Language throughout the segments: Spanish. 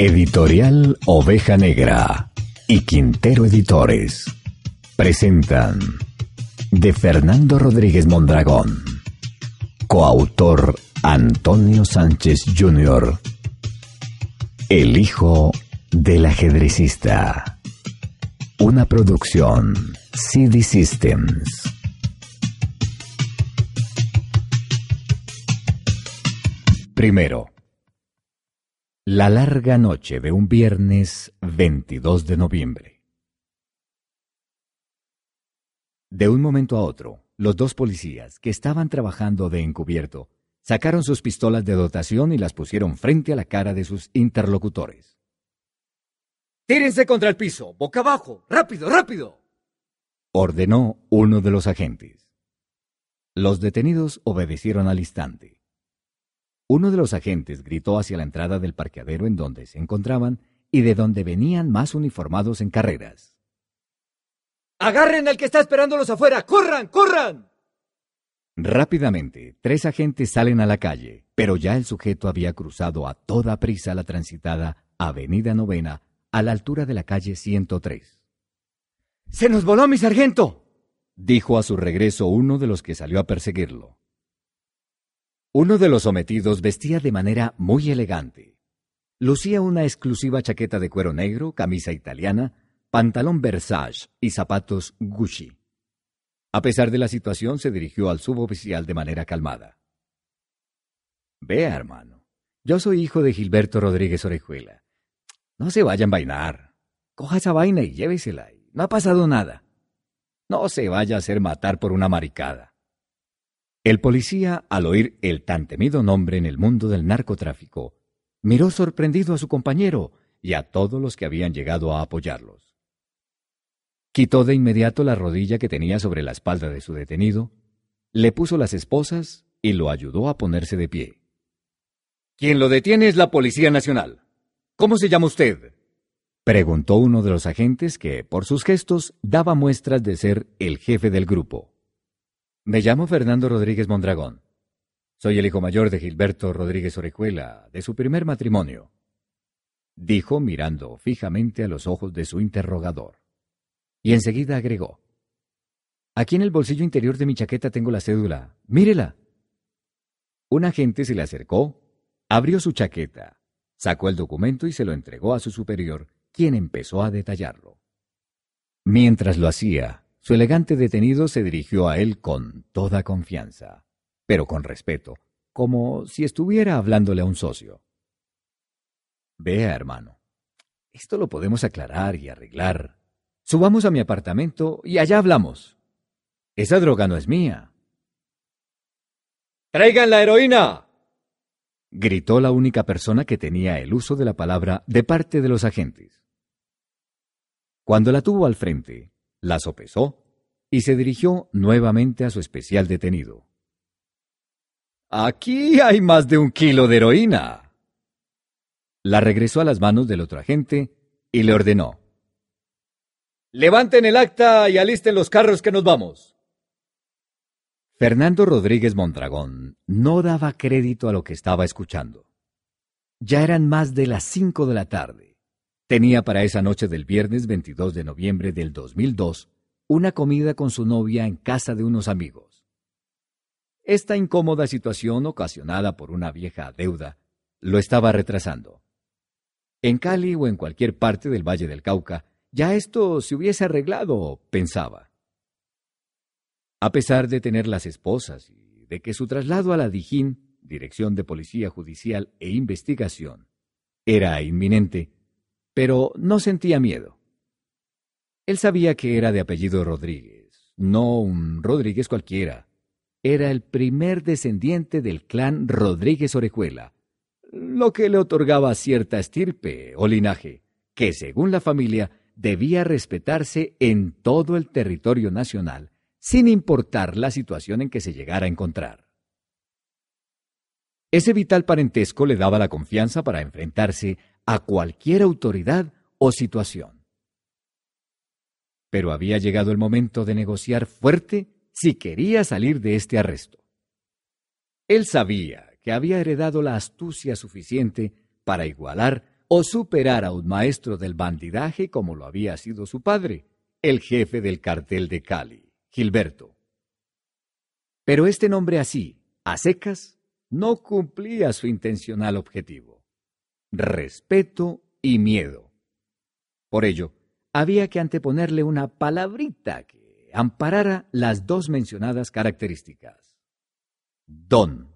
Editorial Oveja Negra y Quintero Editores presentan de Fernando Rodríguez Mondragón, coautor Antonio Sánchez Jr., El hijo del ajedrecista, una producción CD Systems. Primero. La larga noche de un viernes 22 de noviembre. De un momento a otro, los dos policías, que estaban trabajando de encubierto, sacaron sus pistolas de dotación y las pusieron frente a la cara de sus interlocutores. Tírense contra el piso, boca abajo, rápido, rápido. Ordenó uno de los agentes. Los detenidos obedecieron al instante. Uno de los agentes gritó hacia la entrada del parqueadero en donde se encontraban y de donde venían más uniformados en carreras. ¡Agarren al que está esperándolos afuera! ¡Corran, corran! Rápidamente, tres agentes salen a la calle, pero ya el sujeto había cruzado a toda prisa la transitada Avenida Novena a la altura de la calle 103. ¡Se nos voló mi sargento! dijo a su regreso uno de los que salió a perseguirlo. Uno de los sometidos vestía de manera muy elegante. Lucía una exclusiva chaqueta de cuero negro, camisa italiana, pantalón Versace y zapatos Gucci. A pesar de la situación, se dirigió al suboficial de manera calmada. Vea, hermano, yo soy hijo de Gilberto Rodríguez Orejuela. No se vaya a envainar. Coja esa vaina y llévesela. No ha pasado nada. No se vaya a hacer matar por una maricada. El policía, al oír el tan temido nombre en el mundo del narcotráfico, miró sorprendido a su compañero y a todos los que habían llegado a apoyarlos. Quitó de inmediato la rodilla que tenía sobre la espalda de su detenido, le puso las esposas y lo ayudó a ponerse de pie. Quien lo detiene es la Policía Nacional. ¿Cómo se llama usted? preguntó uno de los agentes que, por sus gestos, daba muestras de ser el jefe del grupo. Me llamo Fernando Rodríguez Mondragón. Soy el hijo mayor de Gilberto Rodríguez Orejuela, de su primer matrimonio, dijo mirando fijamente a los ojos de su interrogador. Y enseguida agregó, Aquí en el bolsillo interior de mi chaqueta tengo la cédula. Mírela. Un agente se le acercó, abrió su chaqueta, sacó el documento y se lo entregó a su superior, quien empezó a detallarlo. Mientras lo hacía, su elegante detenido se dirigió a él con toda confianza, pero con respeto, como si estuviera hablándole a un socio. Vea, hermano, esto lo podemos aclarar y arreglar. Subamos a mi apartamento y allá hablamos. Esa droga no es mía. ¡Traigan la heroína! gritó la única persona que tenía el uso de la palabra de parte de los agentes. Cuando la tuvo al frente, la sopesó y se dirigió nuevamente a su especial detenido. Aquí hay más de un kilo de heroína. La regresó a las manos del otro agente y le ordenó. Levanten el acta y alisten los carros que nos vamos. Fernando Rodríguez Mondragón no daba crédito a lo que estaba escuchando. Ya eran más de las cinco de la tarde. Tenía para esa noche del viernes 22 de noviembre del 2002 una comida con su novia en casa de unos amigos. Esta incómoda situación ocasionada por una vieja deuda lo estaba retrasando. En Cali o en cualquier parte del Valle del Cauca, ya esto se hubiese arreglado, pensaba. A pesar de tener las esposas y de que su traslado a la Dijín, Dirección de Policía Judicial e Investigación, era inminente, pero no sentía miedo. Él sabía que era de apellido Rodríguez, no un Rodríguez cualquiera, era el primer descendiente del clan Rodríguez Orejuela, lo que le otorgaba cierta estirpe o linaje, que según la familia debía respetarse en todo el territorio nacional, sin importar la situación en que se llegara a encontrar. Ese vital parentesco le daba la confianza para enfrentarse a cualquier autoridad o situación. Pero había llegado el momento de negociar fuerte si quería salir de este arresto. Él sabía que había heredado la astucia suficiente para igualar o superar a un maestro del bandidaje como lo había sido su padre, el jefe del cartel de Cali, Gilberto. Pero este nombre así, a secas, no cumplía su intencional objetivo, respeto y miedo. Por ello, había que anteponerle una palabrita que amparara las dos mencionadas características. Don.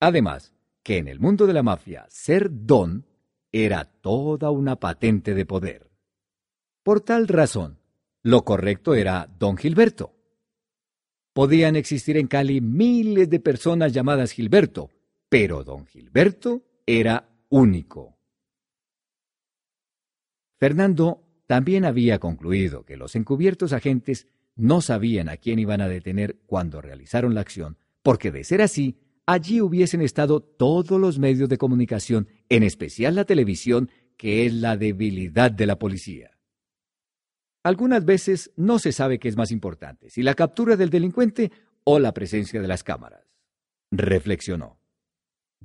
Además, que en el mundo de la mafia ser don era toda una patente de poder. Por tal razón, lo correcto era don Gilberto. Podían existir en Cali miles de personas llamadas Gilberto, pero don Gilberto era único. Fernando también había concluido que los encubiertos agentes no sabían a quién iban a detener cuando realizaron la acción, porque de ser así, allí hubiesen estado todos los medios de comunicación, en especial la televisión, que es la debilidad de la policía. Algunas veces no se sabe qué es más importante, si la captura del delincuente o la presencia de las cámaras. Reflexionó.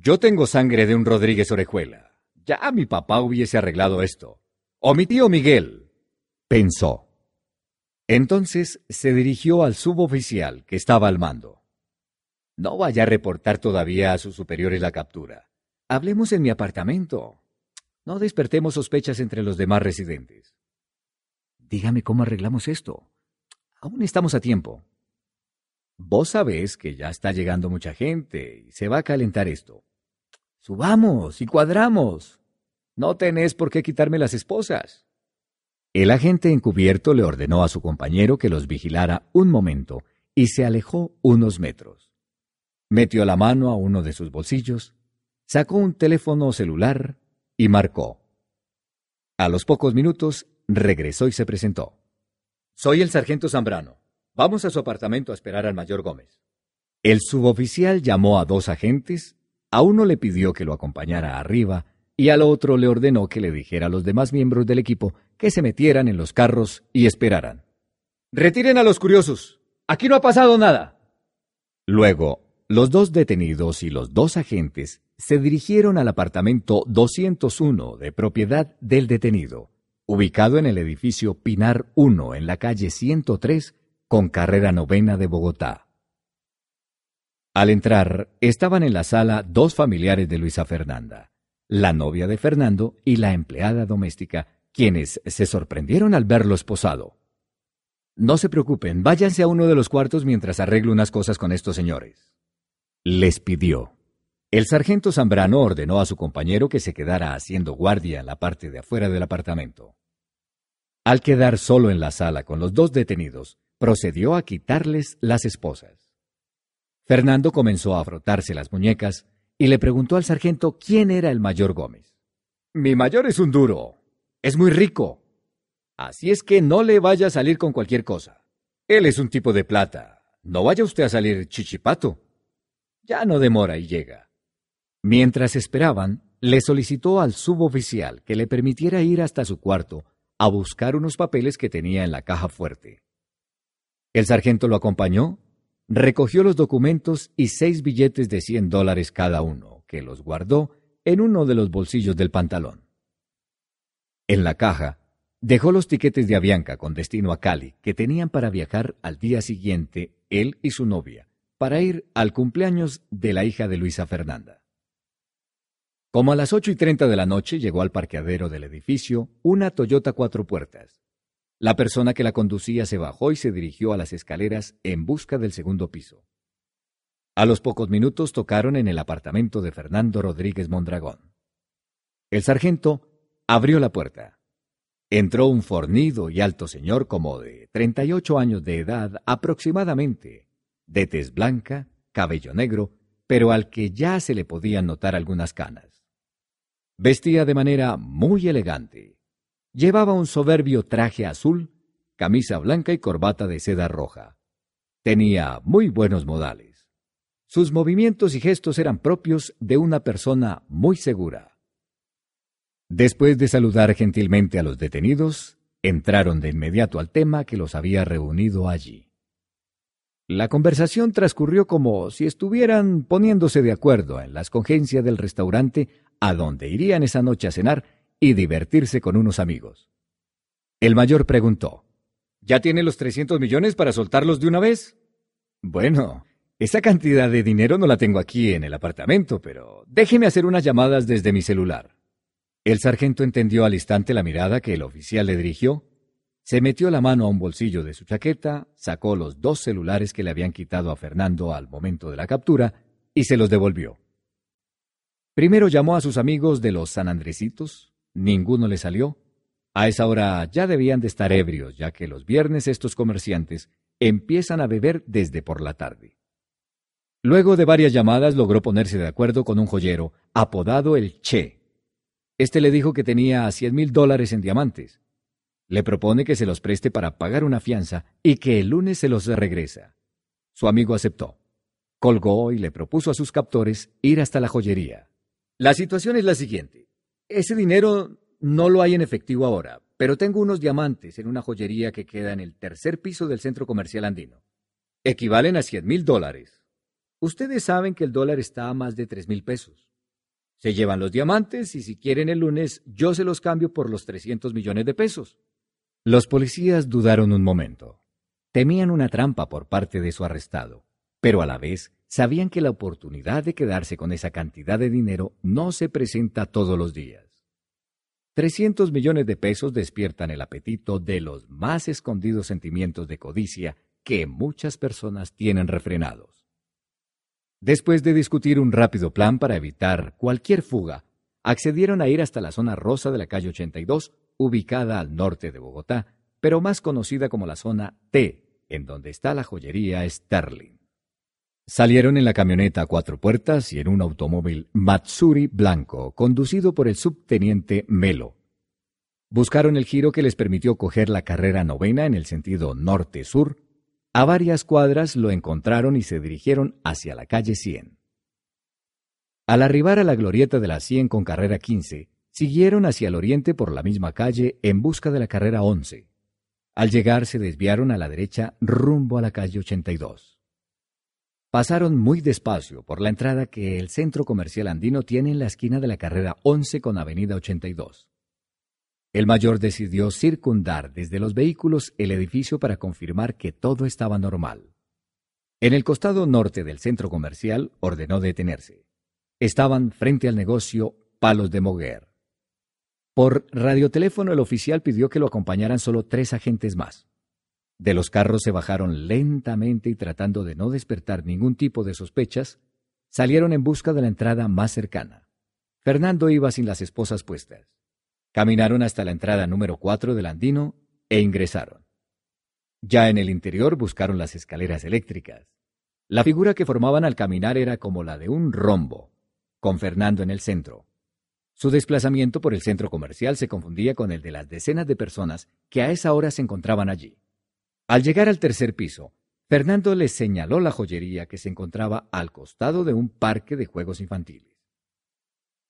Yo tengo sangre de un Rodríguez Orejuela. Ya mi papá hubiese arreglado esto. O mi tío Miguel. Pensó. Entonces se dirigió al suboficial que estaba al mando. No vaya a reportar todavía a sus superiores la captura. Hablemos en mi apartamento. No despertemos sospechas entre los demás residentes. Dígame cómo arreglamos esto. Aún estamos a tiempo. Vos sabés que ya está llegando mucha gente y se va a calentar esto. Subamos y cuadramos. No tenés por qué quitarme las esposas. El agente encubierto le ordenó a su compañero que los vigilara un momento y se alejó unos metros. Metió la mano a uno de sus bolsillos, sacó un teléfono celular y marcó. A los pocos minutos regresó y se presentó. Soy el sargento Zambrano. Vamos a su apartamento a esperar al mayor Gómez. El suboficial llamó a dos agentes, a uno le pidió que lo acompañara arriba y al otro le ordenó que le dijera a los demás miembros del equipo que se metieran en los carros y esperaran. Retiren a los curiosos. Aquí no ha pasado nada. Luego, los dos detenidos y los dos agentes se dirigieron al apartamento 201 de propiedad del detenido ubicado en el edificio Pinar 1 en la calle 103 con carrera novena de Bogotá. Al entrar, estaban en la sala dos familiares de Luisa Fernanda, la novia de Fernando y la empleada doméstica, quienes se sorprendieron al verlo esposado. No se preocupen, váyanse a uno de los cuartos mientras arreglo unas cosas con estos señores. Les pidió. El sargento Zambrano ordenó a su compañero que se quedara haciendo guardia en la parte de afuera del apartamento. Al quedar solo en la sala con los dos detenidos, procedió a quitarles las esposas. Fernando comenzó a frotarse las muñecas y le preguntó al sargento quién era el mayor Gómez. Mi mayor es un duro. Es muy rico. Así es que no le vaya a salir con cualquier cosa. Él es un tipo de plata. No vaya usted a salir chichipato. Ya no demora y llega. Mientras esperaban, le solicitó al suboficial que le permitiera ir hasta su cuarto a buscar unos papeles que tenía en la caja fuerte. El sargento lo acompañó, recogió los documentos y seis billetes de cien dólares cada uno, que los guardó en uno de los bolsillos del pantalón. En la caja dejó los tiquetes de Avianca con destino a Cali que tenían para viajar al día siguiente él y su novia, para ir al cumpleaños de la hija de Luisa Fernanda. Como a las ocho y treinta de la noche llegó al parqueadero del edificio una Toyota cuatro puertas. La persona que la conducía se bajó y se dirigió a las escaleras en busca del segundo piso. A los pocos minutos tocaron en el apartamento de Fernando Rodríguez Mondragón. El sargento abrió la puerta. Entró un fornido y alto señor como de treinta y ocho años de edad aproximadamente, de tez blanca, cabello negro, pero al que ya se le podían notar algunas canas. Vestía de manera muy elegante. Llevaba un soberbio traje azul, camisa blanca y corbata de seda roja. Tenía muy buenos modales. Sus movimientos y gestos eran propios de una persona muy segura. Después de saludar gentilmente a los detenidos, entraron de inmediato al tema que los había reunido allí. La conversación transcurrió como si estuvieran poniéndose de acuerdo en la escogencia del restaurante a donde irían esa noche a cenar y divertirse con unos amigos. El mayor preguntó, ¿Ya tiene los 300 millones para soltarlos de una vez? Bueno, esa cantidad de dinero no la tengo aquí en el apartamento, pero déjeme hacer unas llamadas desde mi celular. El sargento entendió al instante la mirada que el oficial le dirigió, se metió la mano a un bolsillo de su chaqueta, sacó los dos celulares que le habían quitado a Fernando al momento de la captura y se los devolvió. Primero llamó a sus amigos de los San Andresitos, ninguno le salió. A esa hora ya debían de estar ebrios, ya que los viernes estos comerciantes empiezan a beber desde por la tarde. Luego de varias llamadas logró ponerse de acuerdo con un joyero, apodado el Che, este le dijo que tenía cien mil dólares en diamantes. Le propone que se los preste para pagar una fianza y que el lunes se los regresa. Su amigo aceptó. Colgó y le propuso a sus captores ir hasta la joyería. La situación es la siguiente. Ese dinero no lo hay en efectivo ahora, pero tengo unos diamantes en una joyería que queda en el tercer piso del centro comercial andino. Equivalen a cien mil dólares. Ustedes saben que el dólar está a más de tres mil pesos. Se llevan los diamantes y si quieren el lunes yo se los cambio por los 300 millones de pesos. Los policías dudaron un momento. Temían una trampa por parte de su arrestado, pero a la vez sabían que la oportunidad de quedarse con esa cantidad de dinero no se presenta todos los días. 300 millones de pesos despiertan el apetito de los más escondidos sentimientos de codicia que muchas personas tienen refrenados. Después de discutir un rápido plan para evitar cualquier fuga, accedieron a ir hasta la zona rosa de la calle 82, ubicada al norte de Bogotá, pero más conocida como la zona T, en donde está la joyería Sterling. Salieron en la camioneta a cuatro puertas y en un automóvil Matsuri blanco, conducido por el subteniente Melo. Buscaron el giro que les permitió coger la carrera novena en el sentido norte-sur, a varias cuadras lo encontraron y se dirigieron hacia la calle 100. Al arribar a la glorieta de la 100 con carrera 15, siguieron hacia el oriente por la misma calle en busca de la carrera 11. Al llegar se desviaron a la derecha rumbo a la calle 82. Pasaron muy despacio por la entrada que el centro comercial andino tiene en la esquina de la carrera 11 con avenida 82. El mayor decidió circundar desde los vehículos el edificio para confirmar que todo estaba normal. En el costado norte del centro comercial ordenó detenerse. Estaban frente al negocio Palos de Moguer. Por radioteléfono el oficial pidió que lo acompañaran solo tres agentes más. De los carros se bajaron lentamente y tratando de no despertar ningún tipo de sospechas, salieron en busca de la entrada más cercana. Fernando iba sin las esposas puestas. Caminaron hasta la entrada número 4 del Andino e ingresaron. Ya en el interior buscaron las escaleras eléctricas. La figura que formaban al caminar era como la de un rombo, con Fernando en el centro. Su desplazamiento por el centro comercial se confundía con el de las decenas de personas que a esa hora se encontraban allí. Al llegar al tercer piso, Fernando les señaló la joyería que se encontraba al costado de un parque de juegos infantiles.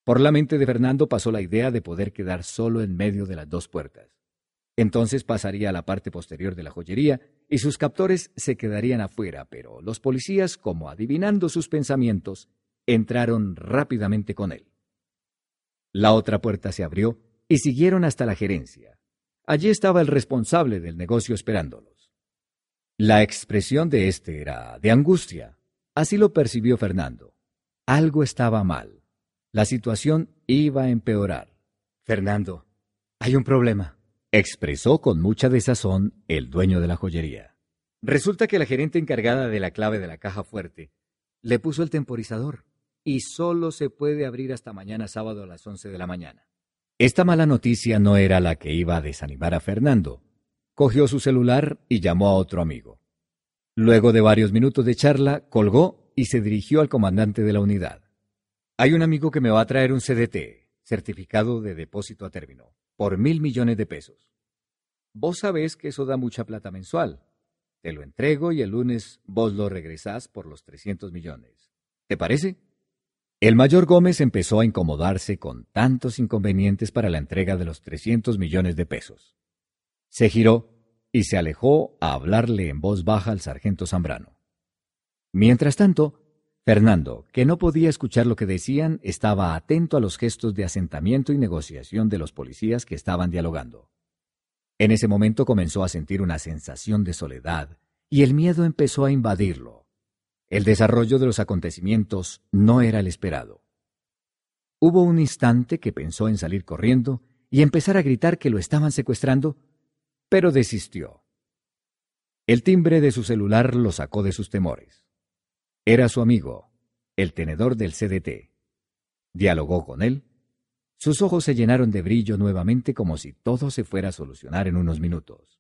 Por la mente de Fernando pasó la idea de poder quedar solo en medio de las dos puertas. Entonces pasaría a la parte posterior de la joyería y sus captores se quedarían afuera, pero los policías, como adivinando sus pensamientos, entraron rápidamente con él. La otra puerta se abrió y siguieron hasta la gerencia. Allí estaba el responsable del negocio esperándolos. La expresión de éste era de angustia. Así lo percibió Fernando. Algo estaba mal. La situación iba a empeorar. Fernando, hay un problema, expresó con mucha desazón el dueño de la joyería. Resulta que la gerente encargada de la clave de la caja fuerte le puso el temporizador y solo se puede abrir hasta mañana sábado a las once de la mañana. Esta mala noticia no era la que iba a desanimar a Fernando. Cogió su celular y llamó a otro amigo. Luego de varios minutos de charla, colgó y se dirigió al comandante de la unidad. Hay un amigo que me va a traer un CDT, certificado de depósito a término, por mil millones de pesos. Vos sabés que eso da mucha plata mensual. Te lo entrego y el lunes vos lo regresás por los 300 millones. ¿Te parece? El mayor Gómez empezó a incomodarse con tantos inconvenientes para la entrega de los 300 millones de pesos. Se giró y se alejó a hablarle en voz baja al sargento Zambrano. Mientras tanto, Fernando, que no podía escuchar lo que decían, estaba atento a los gestos de asentamiento y negociación de los policías que estaban dialogando. En ese momento comenzó a sentir una sensación de soledad y el miedo empezó a invadirlo. El desarrollo de los acontecimientos no era el esperado. Hubo un instante que pensó en salir corriendo y empezar a gritar que lo estaban secuestrando, pero desistió. El timbre de su celular lo sacó de sus temores. Era su amigo, el tenedor del CDT. Dialogó con él. Sus ojos se llenaron de brillo nuevamente como si todo se fuera a solucionar en unos minutos.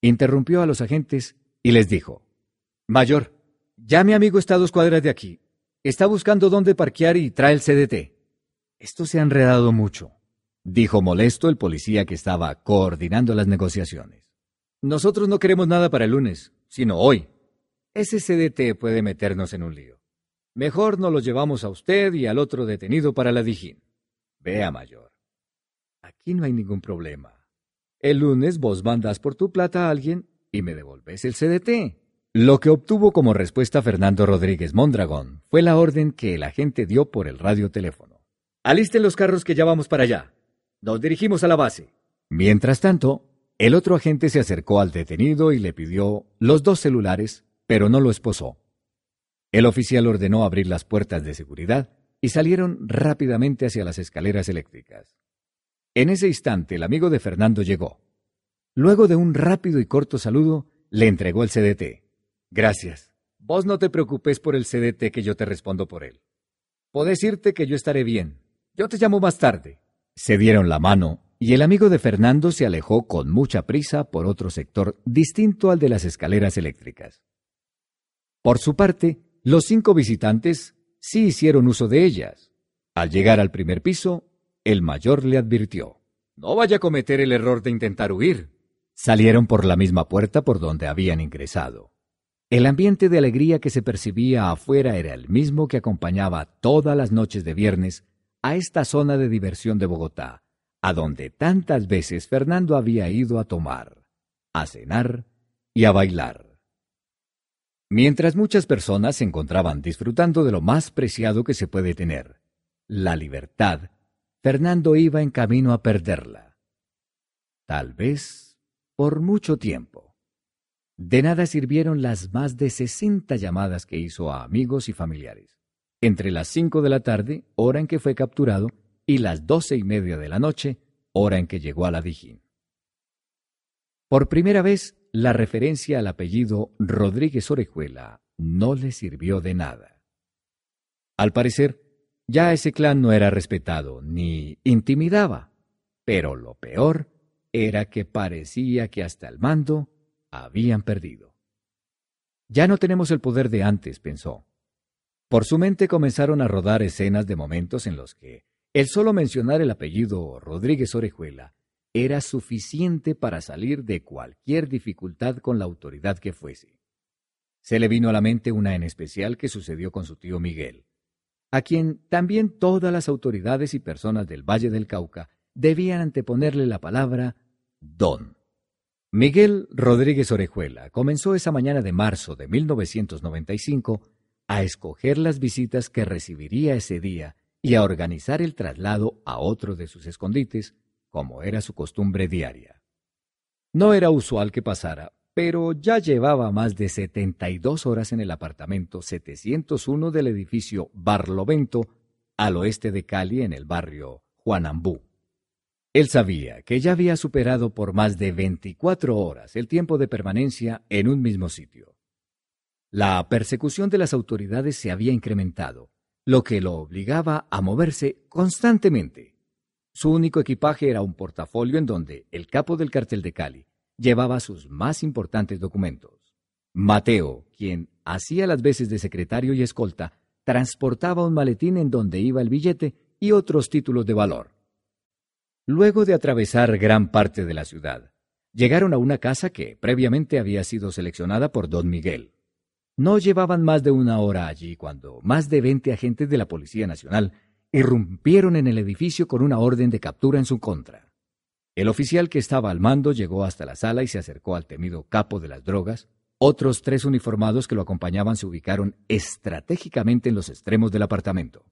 Interrumpió a los agentes y les dijo, Mayor, ya mi amigo está a dos cuadras de aquí. Está buscando dónde parquear y trae el CDT. Esto se ha enredado mucho, dijo molesto el policía que estaba coordinando las negociaciones. Nosotros no queremos nada para el lunes, sino hoy. Ese CDT puede meternos en un lío. Mejor nos lo llevamos a usted y al otro detenido para la Dijín. Vea, mayor. Aquí no hay ningún problema. El lunes vos mandas por tu plata a alguien y me devolves el CDT. Lo que obtuvo como respuesta Fernando Rodríguez Mondragón fue la orden que el agente dio por el radioteléfono. Alisten los carros que ya vamos para allá. Nos dirigimos a la base. Mientras tanto, el otro agente se acercó al detenido y le pidió los dos celulares, pero no lo esposó. El oficial ordenó abrir las puertas de seguridad y salieron rápidamente hacia las escaleras eléctricas. En ese instante el amigo de Fernando llegó. Luego de un rápido y corto saludo, le entregó el CDT. Gracias. Vos no te preocupes por el CDT que yo te respondo por él. Podés irte que yo estaré bien. Yo te llamo más tarde. Se dieron la mano y el amigo de Fernando se alejó con mucha prisa por otro sector distinto al de las escaleras eléctricas. Por su parte, los cinco visitantes sí hicieron uso de ellas. Al llegar al primer piso, el mayor le advirtió. No vaya a cometer el error de intentar huir. Salieron por la misma puerta por donde habían ingresado. El ambiente de alegría que se percibía afuera era el mismo que acompañaba todas las noches de viernes a esta zona de diversión de Bogotá, a donde tantas veces Fernando había ido a tomar, a cenar y a bailar. Mientras muchas personas se encontraban disfrutando de lo más preciado que se puede tener, la libertad, Fernando iba en camino a perderla. Tal vez por mucho tiempo. De nada sirvieron las más de sesenta llamadas que hizo a amigos y familiares. Entre las cinco de la tarde, hora en que fue capturado, y las doce y media de la noche, hora en que llegó a la Dijín. Por primera vez, la referencia al apellido Rodríguez Orejuela no le sirvió de nada. Al parecer, ya ese clan no era respetado ni intimidaba, pero lo peor era que parecía que hasta el mando habían perdido. Ya no tenemos el poder de antes, pensó. Por su mente comenzaron a rodar escenas de momentos en los que el solo mencionar el apellido Rodríguez Orejuela era suficiente para salir de cualquier dificultad con la autoridad que fuese. Se le vino a la mente una en especial que sucedió con su tío Miguel, a quien también todas las autoridades y personas del Valle del Cauca debían anteponerle la palabra don. Miguel Rodríguez Orejuela comenzó esa mañana de marzo de 1995 a escoger las visitas que recibiría ese día y a organizar el traslado a otro de sus escondites, como era su costumbre diaria. No era usual que pasara, pero ya llevaba más de 72 horas en el apartamento 701 del edificio Barlovento, al oeste de Cali, en el barrio Juanambú. Él sabía que ya había superado por más de 24 horas el tiempo de permanencia en un mismo sitio. La persecución de las autoridades se había incrementado, lo que lo obligaba a moverse constantemente. Su único equipaje era un portafolio en donde el capo del cartel de Cali llevaba sus más importantes documentos. Mateo, quien hacía las veces de secretario y escolta, transportaba un maletín en donde iba el billete y otros títulos de valor. Luego de atravesar gran parte de la ciudad, llegaron a una casa que previamente había sido seleccionada por don Miguel. No llevaban más de una hora allí cuando más de veinte agentes de la Policía Nacional irrumpieron en el edificio con una orden de captura en su contra. El oficial que estaba al mando llegó hasta la sala y se acercó al temido capo de las drogas. Otros tres uniformados que lo acompañaban se ubicaron estratégicamente en los extremos del apartamento.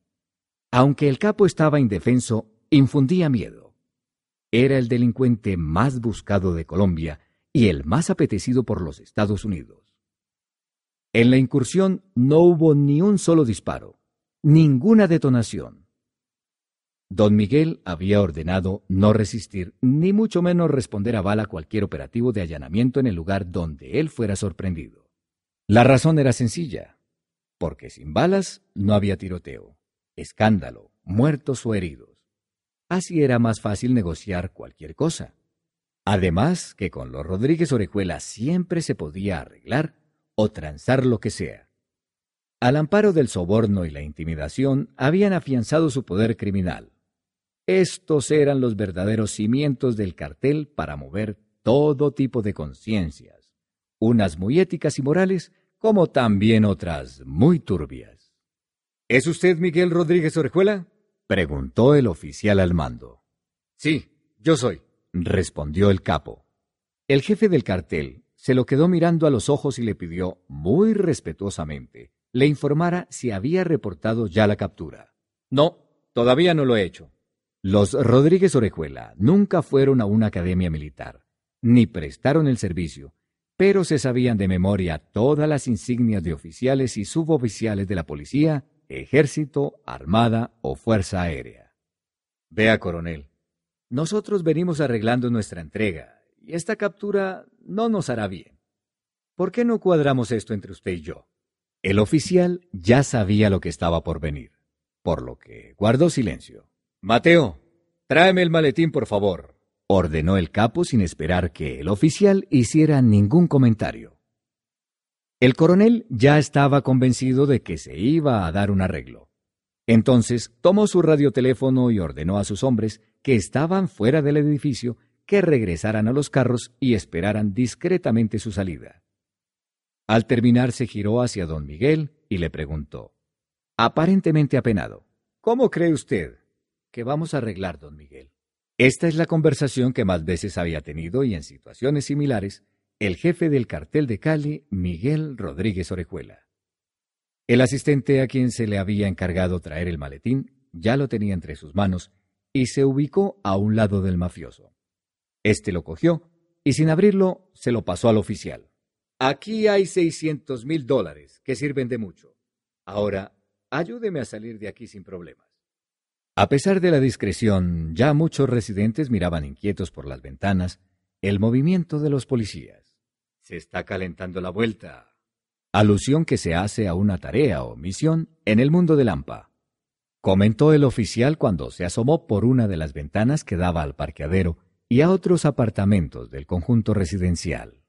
Aunque el capo estaba indefenso, infundía miedo. Era el delincuente más buscado de Colombia y el más apetecido por los Estados Unidos. En la incursión no hubo ni un solo disparo, ninguna detonación. Don Miguel había ordenado no resistir, ni mucho menos responder a bala cualquier operativo de allanamiento en el lugar donde él fuera sorprendido. La razón era sencilla, porque sin balas no había tiroteo, escándalo, muertos o heridos. Así era más fácil negociar cualquier cosa. Además que con los Rodríguez Orejuela siempre se podía arreglar o transar lo que sea. Al amparo del soborno y la intimidación habían afianzado su poder criminal. Estos eran los verdaderos cimientos del cartel para mover todo tipo de conciencias, unas muy éticas y morales, como también otras muy turbias. ¿Es usted Miguel Rodríguez Orejuela? preguntó el oficial al mando. Sí, yo soy, respondió el capo. El jefe del cartel se lo quedó mirando a los ojos y le pidió, muy respetuosamente, le informara si había reportado ya la captura. No, todavía no lo he hecho. Los Rodríguez Orejuela nunca fueron a una academia militar, ni prestaron el servicio, pero se sabían de memoria todas las insignias de oficiales y suboficiales de la policía, ejército, armada o fuerza aérea. Vea, coronel, nosotros venimos arreglando nuestra entrega y esta captura no nos hará bien. ¿Por qué no cuadramos esto entre usted y yo? El oficial ya sabía lo que estaba por venir, por lo que guardó silencio. Mateo, tráeme el maletín, por favor, ordenó el capo sin esperar que el oficial hiciera ningún comentario. El coronel ya estaba convencido de que se iba a dar un arreglo. Entonces tomó su radioteléfono y ordenó a sus hombres que estaban fuera del edificio que regresaran a los carros y esperaran discretamente su salida. Al terminar se giró hacia don Miguel y le preguntó, aparentemente apenado, ¿Cómo cree usted que vamos a arreglar, don Miguel? Esta es la conversación que más veces había tenido y en situaciones similares el jefe del cartel de Cali, Miguel Rodríguez Orejuela. El asistente a quien se le había encargado traer el maletín ya lo tenía entre sus manos y se ubicó a un lado del mafioso. Este lo cogió y sin abrirlo se lo pasó al oficial. Aquí hay seiscientos mil dólares que sirven de mucho. Ahora, ayúdeme a salir de aquí sin problemas. A pesar de la discreción, ya muchos residentes miraban inquietos por las ventanas el movimiento de los policías. Se está calentando la vuelta. Alusión que se hace a una tarea o misión en el mundo del AMPA. Comentó el oficial cuando se asomó por una de las ventanas que daba al parqueadero y a otros apartamentos del conjunto residencial.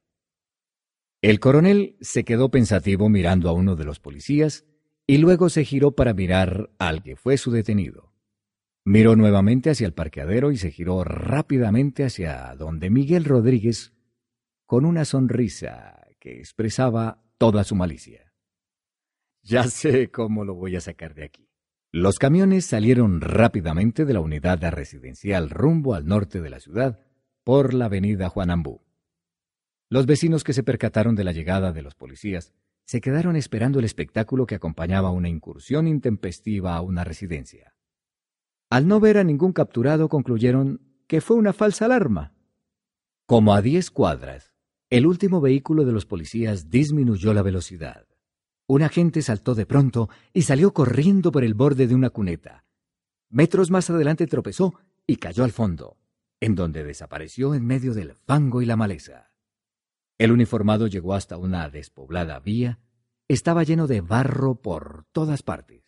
El coronel se quedó pensativo mirando a uno de los policías y luego se giró para mirar al que fue su detenido. Miró nuevamente hacia el parqueadero y se giró rápidamente hacia donde Miguel Rodríguez, con una sonrisa que expresaba toda su malicia. Ya sé cómo lo voy a sacar de aquí. Los camiones salieron rápidamente de la unidad residencial rumbo al norte de la ciudad por la avenida Juanambú. Los vecinos que se percataron de la llegada de los policías se quedaron esperando el espectáculo que acompañaba una incursión intempestiva a una residencia. Al no ver a ningún capturado concluyeron que fue una falsa alarma. Como a diez cuadras, el último vehículo de los policías disminuyó la velocidad. Un agente saltó de pronto y salió corriendo por el borde de una cuneta. Metros más adelante tropezó y cayó al fondo, en donde desapareció en medio del fango y la maleza. El uniformado llegó hasta una despoblada vía. Estaba lleno de barro por todas partes.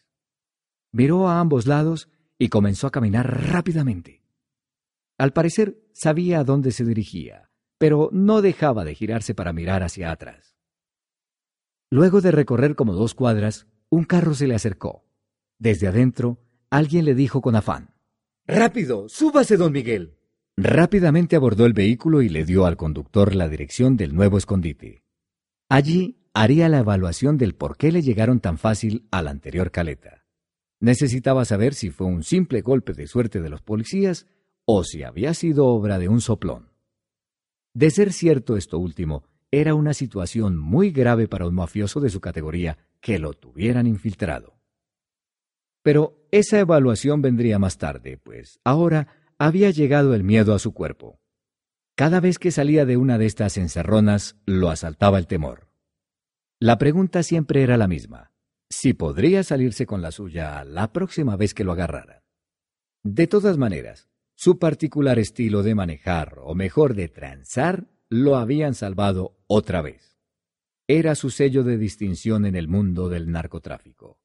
Miró a ambos lados y comenzó a caminar rápidamente. Al parecer sabía a dónde se dirigía, pero no dejaba de girarse para mirar hacia atrás. Luego de recorrer como dos cuadras, un carro se le acercó. Desde adentro, alguien le dijo con afán. Rápido, súbase, don Miguel. Rápidamente abordó el vehículo y le dio al conductor la dirección del nuevo escondite. Allí haría la evaluación del por qué le llegaron tan fácil a la anterior caleta. Necesitaba saber si fue un simple golpe de suerte de los policías o si había sido obra de un soplón. De ser cierto esto último, era una situación muy grave para un mafioso de su categoría que lo tuvieran infiltrado. Pero esa evaluación vendría más tarde, pues ahora había llegado el miedo a su cuerpo. Cada vez que salía de una de estas encerronas, lo asaltaba el temor. La pregunta siempre era la misma, si podría salirse con la suya la próxima vez que lo agarraran. De todas maneras, su particular estilo de manejar, o mejor de transar, lo habían salvado otra vez. Era su sello de distinción en el mundo del narcotráfico.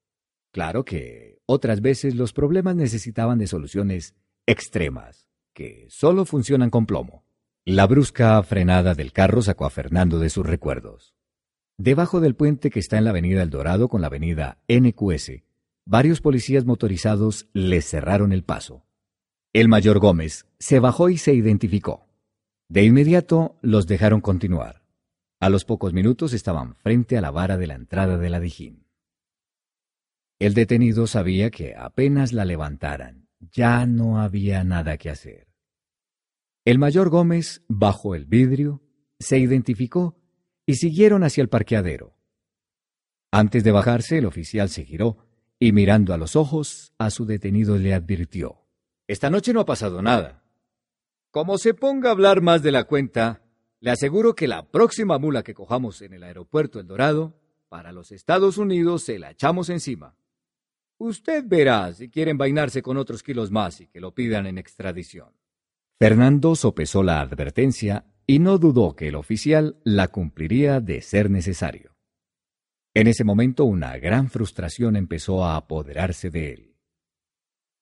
Claro que otras veces los problemas necesitaban de soluciones extremas, que solo funcionan con plomo. La brusca frenada del carro sacó a Fernando de sus recuerdos. Debajo del puente que está en la avenida El Dorado con la avenida NQS, varios policías motorizados le cerraron el paso. El mayor Gómez se bajó y se identificó. De inmediato los dejaron continuar. A los pocos minutos estaban frente a la vara de la entrada de la Dijín. El detenido sabía que apenas la levantaran, ya no había nada que hacer. El mayor Gómez bajó el vidrio, se identificó y siguieron hacia el parqueadero. Antes de bajarse, el oficial se giró y mirando a los ojos a su detenido le advirtió. Esta noche no ha pasado nada. Como se ponga a hablar más de la cuenta, le aseguro que la próxima mula que cojamos en el aeropuerto El Dorado, para los Estados Unidos se la echamos encima. Usted verá si quieren vainarse con otros kilos más y que lo pidan en extradición. Fernando sopesó la advertencia y no dudó que el oficial la cumpliría de ser necesario. En ese momento una gran frustración empezó a apoderarse de él.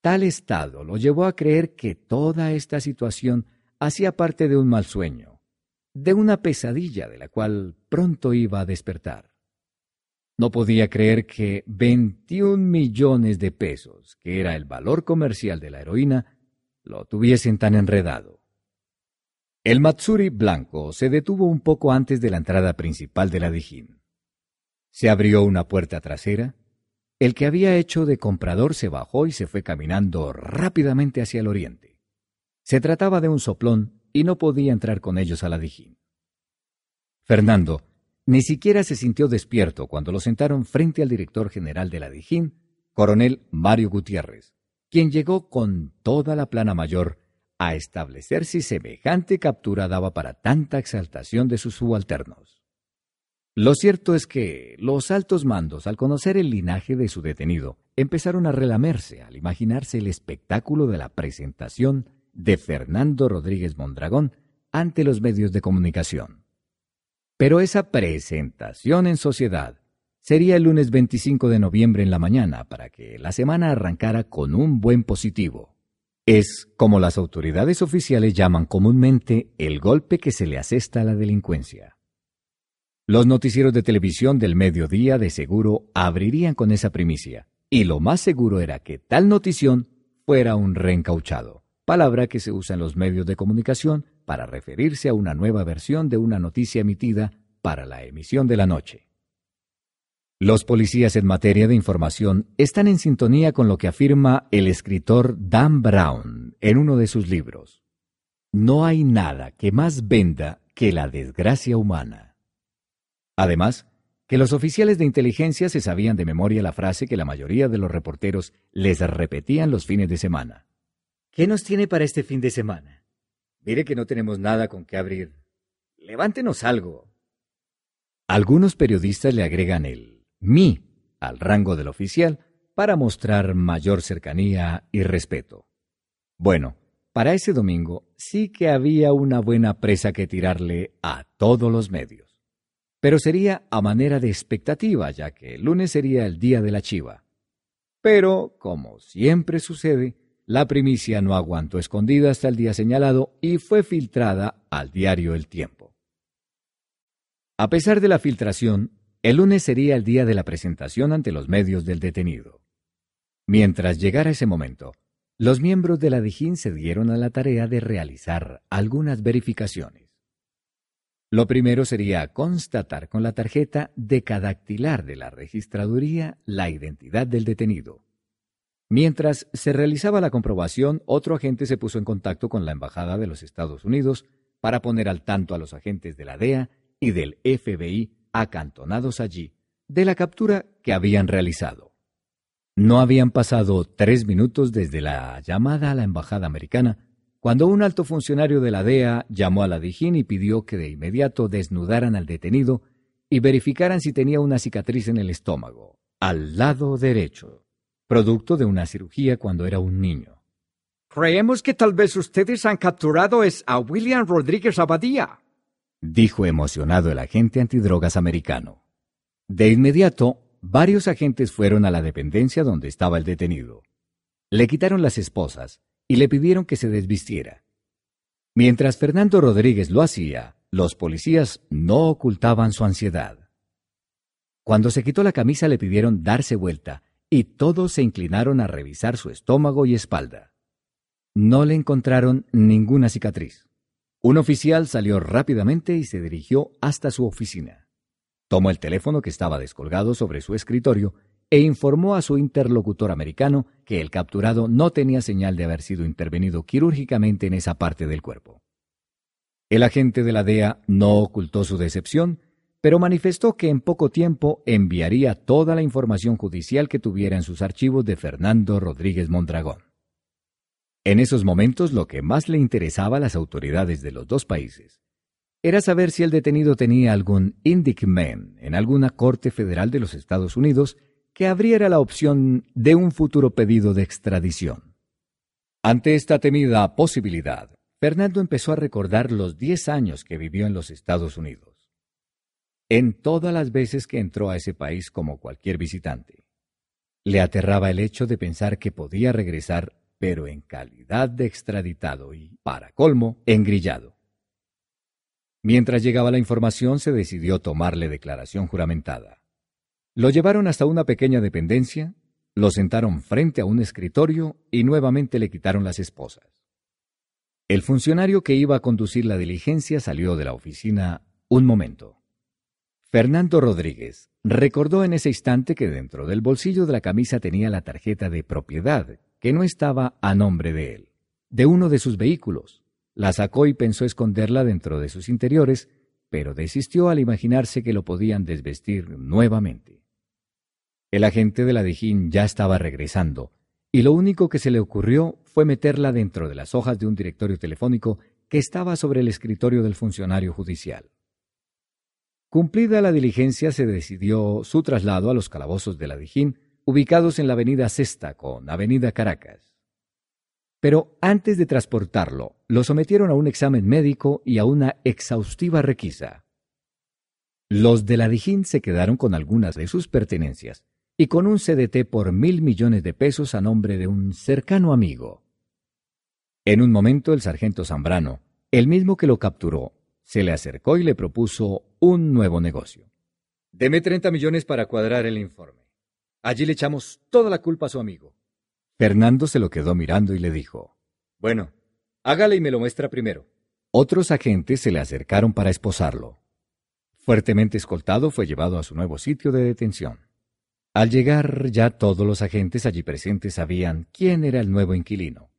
Tal estado lo llevó a creer que toda esta situación hacía parte de un mal sueño, de una pesadilla de la cual pronto iba a despertar. No podía creer que 21 millones de pesos, que era el valor comercial de la heroína, lo tuviesen tan enredado. El Matsuri blanco se detuvo un poco antes de la entrada principal de la Dijín. Se abrió una puerta trasera el que había hecho de comprador se bajó y se fue caminando rápidamente hacia el oriente. Se trataba de un soplón y no podía entrar con ellos a la Dijín. Fernando ni siquiera se sintió despierto cuando lo sentaron frente al director general de la Dijín, coronel Mario Gutiérrez, quien llegó con toda la plana mayor a establecer si semejante captura daba para tanta exaltación de sus subalternos. Lo cierto es que los altos mandos, al conocer el linaje de su detenido, empezaron a relamerse al imaginarse el espectáculo de la presentación de Fernando Rodríguez Mondragón ante los medios de comunicación. Pero esa presentación en sociedad sería el lunes 25 de noviembre en la mañana para que la semana arrancara con un buen positivo. Es como las autoridades oficiales llaman comúnmente el golpe que se le asesta a la delincuencia. Los noticieros de televisión del mediodía de seguro abrirían con esa primicia, y lo más seguro era que tal notición fuera un reencauchado, palabra que se usa en los medios de comunicación para referirse a una nueva versión de una noticia emitida para la emisión de la noche. Los policías en materia de información están en sintonía con lo que afirma el escritor Dan Brown en uno de sus libros. No hay nada que más venda que la desgracia humana. Además, que los oficiales de inteligencia se sabían de memoria la frase que la mayoría de los reporteros les repetían los fines de semana. ¿Qué nos tiene para este fin de semana? Mire que no tenemos nada con qué abrir. Levántenos algo. Algunos periodistas le agregan el mi al rango del oficial para mostrar mayor cercanía y respeto. Bueno, para ese domingo sí que había una buena presa que tirarle a todos los medios pero sería a manera de expectativa, ya que el lunes sería el día de la chiva. Pero, como siempre sucede, la primicia no aguantó escondida hasta el día señalado y fue filtrada al diario El Tiempo. A pesar de la filtración, el lunes sería el día de la presentación ante los medios del detenido. Mientras llegara ese momento, los miembros de la Dijín se dieron a la tarea de realizar algunas verificaciones. Lo primero sería constatar con la tarjeta decadactilar de la registraduría la identidad del detenido. Mientras se realizaba la comprobación, otro agente se puso en contacto con la Embajada de los Estados Unidos para poner al tanto a los agentes de la DEA y del FBI acantonados allí de la captura que habían realizado. No habían pasado tres minutos desde la llamada a la Embajada americana cuando un alto funcionario de la DEA llamó a la Dijín y pidió que de inmediato desnudaran al detenido y verificaran si tenía una cicatriz en el estómago, al lado derecho producto de una cirugía cuando era un niño. Creemos que tal vez ustedes han capturado es a William Rodríguez Abadía, dijo emocionado el agente antidrogas americano. De inmediato, varios agentes fueron a la dependencia donde estaba el detenido. Le quitaron las esposas y le pidieron que se desvistiera. Mientras Fernando Rodríguez lo hacía, los policías no ocultaban su ansiedad. Cuando se quitó la camisa le pidieron darse vuelta y todos se inclinaron a revisar su estómago y espalda. No le encontraron ninguna cicatriz. Un oficial salió rápidamente y se dirigió hasta su oficina. Tomó el teléfono que estaba descolgado sobre su escritorio e informó a su interlocutor americano que el capturado no tenía señal de haber sido intervenido quirúrgicamente en esa parte del cuerpo. El agente de la DEA no ocultó su decepción pero manifestó que en poco tiempo enviaría toda la información judicial que tuviera en sus archivos de Fernando Rodríguez Mondragón. En esos momentos lo que más le interesaba a las autoridades de los dos países era saber si el detenido tenía algún indictment en alguna corte federal de los Estados Unidos que abriera la opción de un futuro pedido de extradición. Ante esta temida posibilidad, Fernando empezó a recordar los diez años que vivió en los Estados Unidos en todas las veces que entró a ese país como cualquier visitante. Le aterraba el hecho de pensar que podía regresar, pero en calidad de extraditado y, para colmo, engrillado. Mientras llegaba la información, se decidió tomarle declaración juramentada. Lo llevaron hasta una pequeña dependencia, lo sentaron frente a un escritorio y nuevamente le quitaron las esposas. El funcionario que iba a conducir la diligencia salió de la oficina un momento. Fernando Rodríguez recordó en ese instante que dentro del bolsillo de la camisa tenía la tarjeta de propiedad, que no estaba a nombre de él, de uno de sus vehículos. La sacó y pensó esconderla dentro de sus interiores, pero desistió al imaginarse que lo podían desvestir nuevamente. El agente de la Dijín ya estaba regresando, y lo único que se le ocurrió fue meterla dentro de las hojas de un directorio telefónico que estaba sobre el escritorio del funcionario judicial. Cumplida la diligencia, se decidió su traslado a los calabozos de la Dijín, ubicados en la avenida Cesta con avenida Caracas. Pero antes de transportarlo, lo sometieron a un examen médico y a una exhaustiva requisa. Los de la Dijín se quedaron con algunas de sus pertenencias y con un CDT por mil millones de pesos a nombre de un cercano amigo. En un momento el sargento Zambrano, el mismo que lo capturó, se le acercó y le propuso un nuevo negocio. Deme 30 millones para cuadrar el informe. Allí le echamos toda la culpa a su amigo. Fernando se lo quedó mirando y le dijo, Bueno, hágale y me lo muestra primero. Otros agentes se le acercaron para esposarlo. Fuertemente escoltado fue llevado a su nuevo sitio de detención. Al llegar ya todos los agentes allí presentes sabían quién era el nuevo inquilino.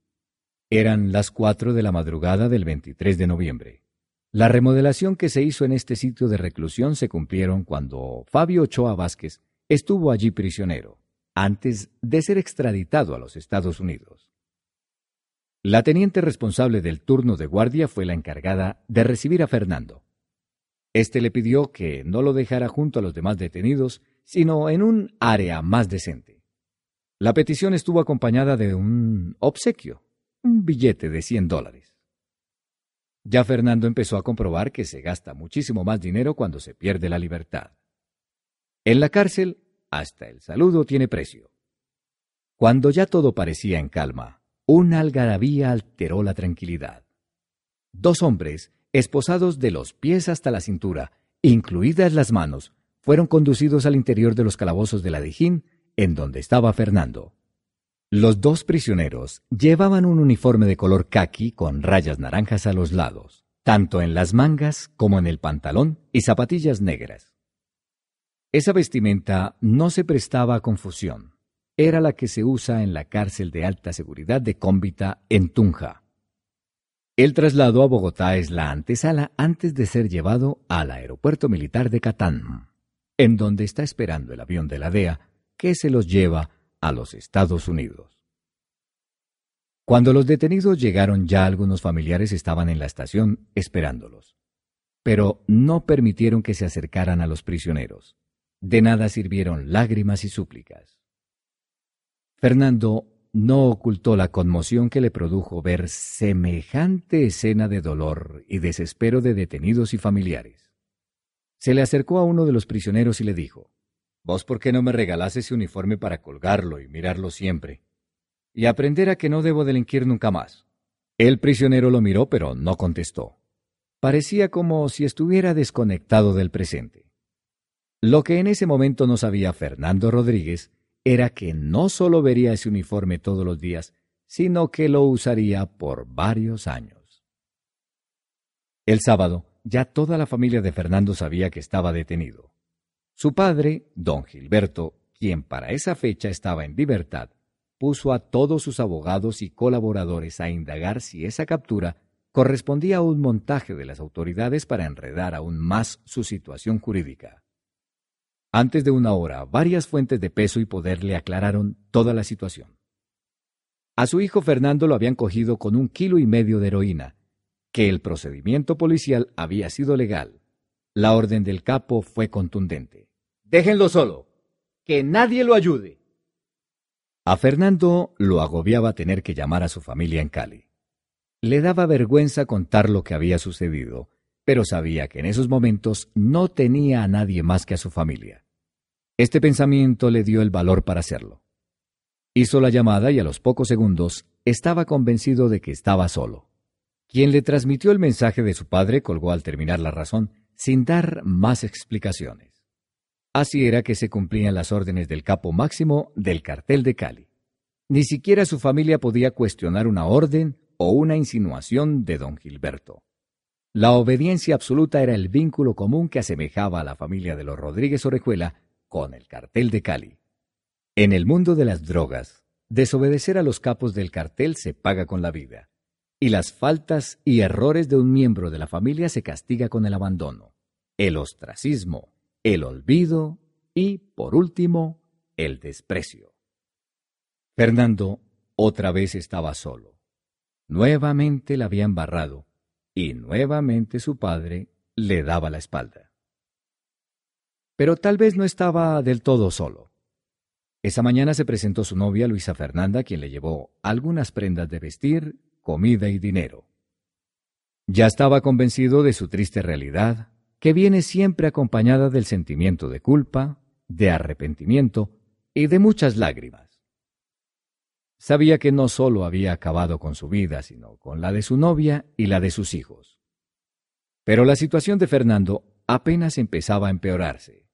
Eran las cuatro de la madrugada del 23 de noviembre. La remodelación que se hizo en este sitio de reclusión se cumplieron cuando Fabio Ochoa Vázquez estuvo allí prisionero, antes de ser extraditado a los Estados Unidos. La teniente responsable del turno de guardia fue la encargada de recibir a Fernando. Este le pidió que no lo dejara junto a los demás detenidos, sino en un área más decente. La petición estuvo acompañada de un obsequio, un billete de 100 dólares. Ya Fernando empezó a comprobar que se gasta muchísimo más dinero cuando se pierde la libertad. En la cárcel, hasta el saludo tiene precio. Cuando ya todo parecía en calma, una algarabía alteró la tranquilidad. Dos hombres, esposados de los pies hasta la cintura, incluidas las manos, fueron conducidos al interior de los calabozos de la Dijín, en donde estaba Fernando. Los dos prisioneros llevaban un uniforme de color caqui con rayas naranjas a los lados, tanto en las mangas como en el pantalón y zapatillas negras. Esa vestimenta no se prestaba a confusión. Era la que se usa en la cárcel de alta seguridad de Cómbita en Tunja. El traslado a Bogotá es la antesala antes de ser llevado al aeropuerto militar de Catán, en donde está esperando el avión de la DEA que se los lleva a los Estados Unidos. Cuando los detenidos llegaron ya algunos familiares estaban en la estación esperándolos, pero no permitieron que se acercaran a los prisioneros. De nada sirvieron lágrimas y súplicas. Fernando no ocultó la conmoción que le produjo ver semejante escena de dolor y desespero de detenidos y familiares. Se le acercó a uno de los prisioneros y le dijo, ¿Vos por qué no me regalás ese uniforme para colgarlo y mirarlo siempre? Y aprender a que no debo delinquir nunca más. El prisionero lo miró, pero no contestó. Parecía como si estuviera desconectado del presente. Lo que en ese momento no sabía Fernando Rodríguez era que no solo vería ese uniforme todos los días, sino que lo usaría por varios años. El sábado, ya toda la familia de Fernando sabía que estaba detenido. Su padre, don Gilberto, quien para esa fecha estaba en libertad, puso a todos sus abogados y colaboradores a indagar si esa captura correspondía a un montaje de las autoridades para enredar aún más su situación jurídica. Antes de una hora, varias fuentes de peso y poder le aclararon toda la situación. A su hijo Fernando lo habían cogido con un kilo y medio de heroína, que el procedimiento policial había sido legal. La orden del capo fue contundente. Déjenlo solo. Que nadie lo ayude. A Fernando lo agobiaba tener que llamar a su familia en Cali. Le daba vergüenza contar lo que había sucedido, pero sabía que en esos momentos no tenía a nadie más que a su familia. Este pensamiento le dio el valor para hacerlo. Hizo la llamada y a los pocos segundos estaba convencido de que estaba solo. Quien le transmitió el mensaje de su padre colgó al terminar la razón sin dar más explicaciones. Así era que se cumplían las órdenes del capo máximo del cartel de Cali. Ni siquiera su familia podía cuestionar una orden o una insinuación de don Gilberto. La obediencia absoluta era el vínculo común que asemejaba a la familia de los Rodríguez Orejuela con el cartel de Cali. En el mundo de las drogas, desobedecer a los capos del cartel se paga con la vida, y las faltas y errores de un miembro de la familia se castiga con el abandono, el ostracismo, el olvido y, por último, el desprecio. Fernando otra vez estaba solo. Nuevamente la había embarrado y nuevamente su padre le daba la espalda. Pero tal vez no estaba del todo solo. Esa mañana se presentó su novia Luisa Fernanda, quien le llevó algunas prendas de vestir, comida y dinero. Ya estaba convencido de su triste realidad, que viene siempre acompañada del sentimiento de culpa, de arrepentimiento y de muchas lágrimas. Sabía que no solo había acabado con su vida, sino con la de su novia y la de sus hijos. Pero la situación de Fernando apenas empezaba a empeorarse.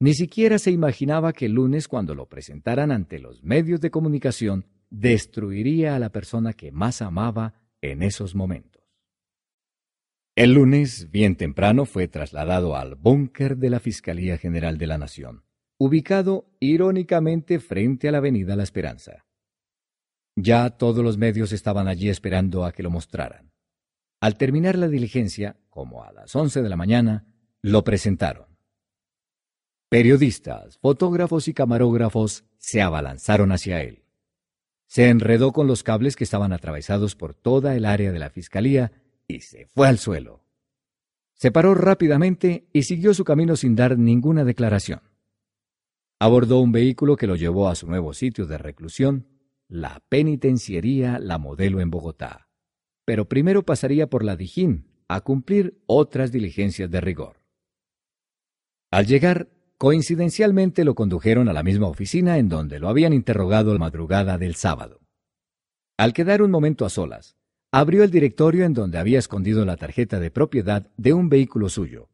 Ni siquiera se imaginaba que el lunes, cuando lo presentaran ante los medios de comunicación, destruiría a la persona que más amaba en esos momentos. El lunes, bien temprano, fue trasladado al búnker de la Fiscalía General de la Nación, ubicado irónicamente frente a la Avenida La Esperanza. Ya todos los medios estaban allí esperando a que lo mostraran. Al terminar la diligencia, como a las once de la mañana, lo presentaron. Periodistas, fotógrafos y camarógrafos se abalanzaron hacia él. Se enredó con los cables que estaban atravesados por toda el área de la Fiscalía y se fue al suelo. Se paró rápidamente y siguió su camino sin dar ninguna declaración. Abordó un vehículo que lo llevó a su nuevo sitio de reclusión, la penitenciaría La Modelo en Bogotá. Pero primero pasaría por la Dijín a cumplir otras diligencias de rigor. Al llegar, coincidencialmente lo condujeron a la misma oficina en donde lo habían interrogado la madrugada del sábado. Al quedar un momento a solas, abrió el directorio en donde había escondido la tarjeta de propiedad de un vehículo suyo.